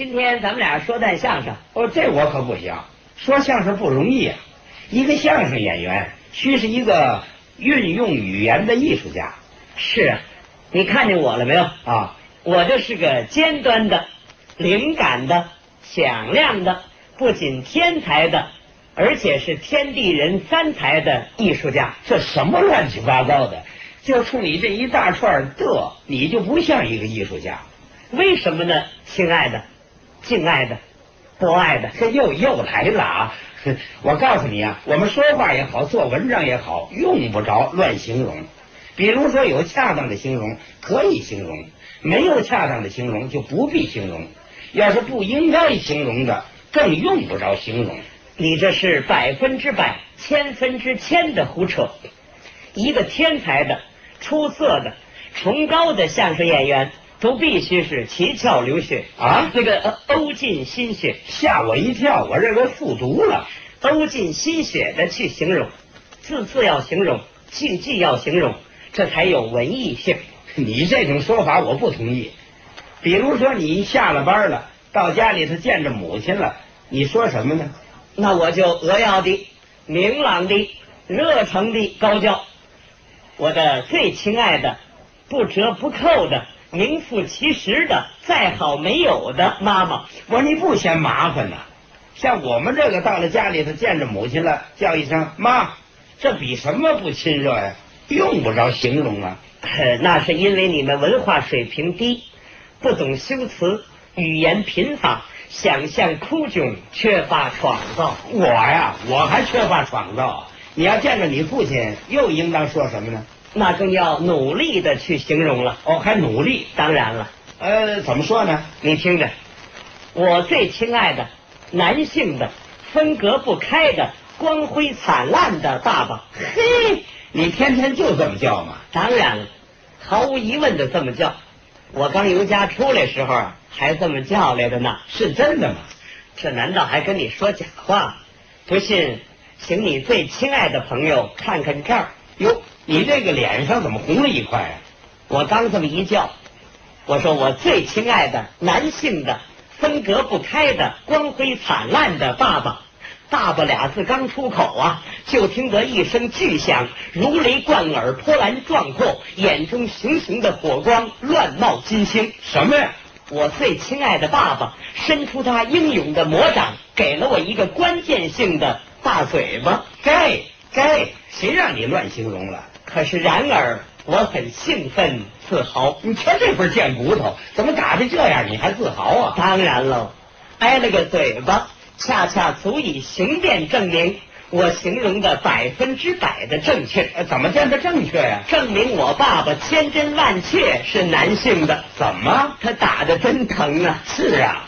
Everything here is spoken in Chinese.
今天咱们俩说段相声。哦，这我可不行。说相声不容易啊，一个相声演员须是一个运用语言的艺术家。是啊，你看见我了没有？啊，我就是个尖端的、灵感的、响亮的，不仅天才的，而且是天地人三才的艺术家。这什么乱七八糟的？就冲你这一大串的，你就不像一个艺术家。为什么呢？亲爱的，敬爱的，博爱的，这 又又来了啊！我告诉你啊，我们说话也好，做文章也好，用不着乱形容。比如说，有恰当的形容可以形容，没有恰当的形容就不必形容。要是不应该形容的，更用不着形容。你这是百分之百、千分之千的胡扯。一个天才的、出色的、崇高的相声演员，都必须是七窍流血啊！那个呕尽心血，吓我一跳，我认为复读了。呕尽心血的去形容，字字要形容，句句要形容，这才有文艺性。你这种说法我不同意。比如说，你下了班了，到家里头见着母亲了，你说什么呢？那我就扼要的、明朗的、热诚的高叫。我的最亲爱的、不折不扣的、名副其实的、再好没有的妈妈，我说你不嫌麻烦呐？像我们这个到了家里头见着母亲了，叫一声妈，这比什么不亲热呀？用不着形容啊。那是因为你们文化水平低，不懂修辞，语言贫乏，想象枯窘，缺乏创造。我呀，我还缺乏创造。你要见着你父亲，又应当说什么呢？那更要努力的去形容了。哦，还努力？当然了。呃，怎么说呢？你听着，我最亲爱的男性的分隔不开的光辉灿烂的爸爸。嘿，你天天就这么叫吗？当然了，毫无疑问的这么叫。我刚由家出来时候啊，还这么叫来的呢。是真的吗？这难道还跟你说假话？不信。请你最亲爱的朋友看看这儿哟，你这个脸上怎么红了一块啊？我刚这么一叫，我说我最亲爱的男性的分隔不开的光辉灿烂的爸爸，爸爸俩字刚出口啊，就听得一声巨响，如雷贯耳，波澜壮阔，眼中熊熊的火光乱冒金星。什么呀？我最亲爱的爸爸伸出他英勇的魔掌，给了我一个关键性的。大嘴巴，该该，谁让你乱形容了？可是然而，我很兴奋自豪。你瞧这份贱骨头，怎么打的这样？你还自豪啊？当然喽，挨了个嘴巴，恰恰足以雄辩证明我形容的百分之百的正确。怎么见得正确呀？证明我爸爸千真万确是男性的。怎么？他打的真疼啊！是啊。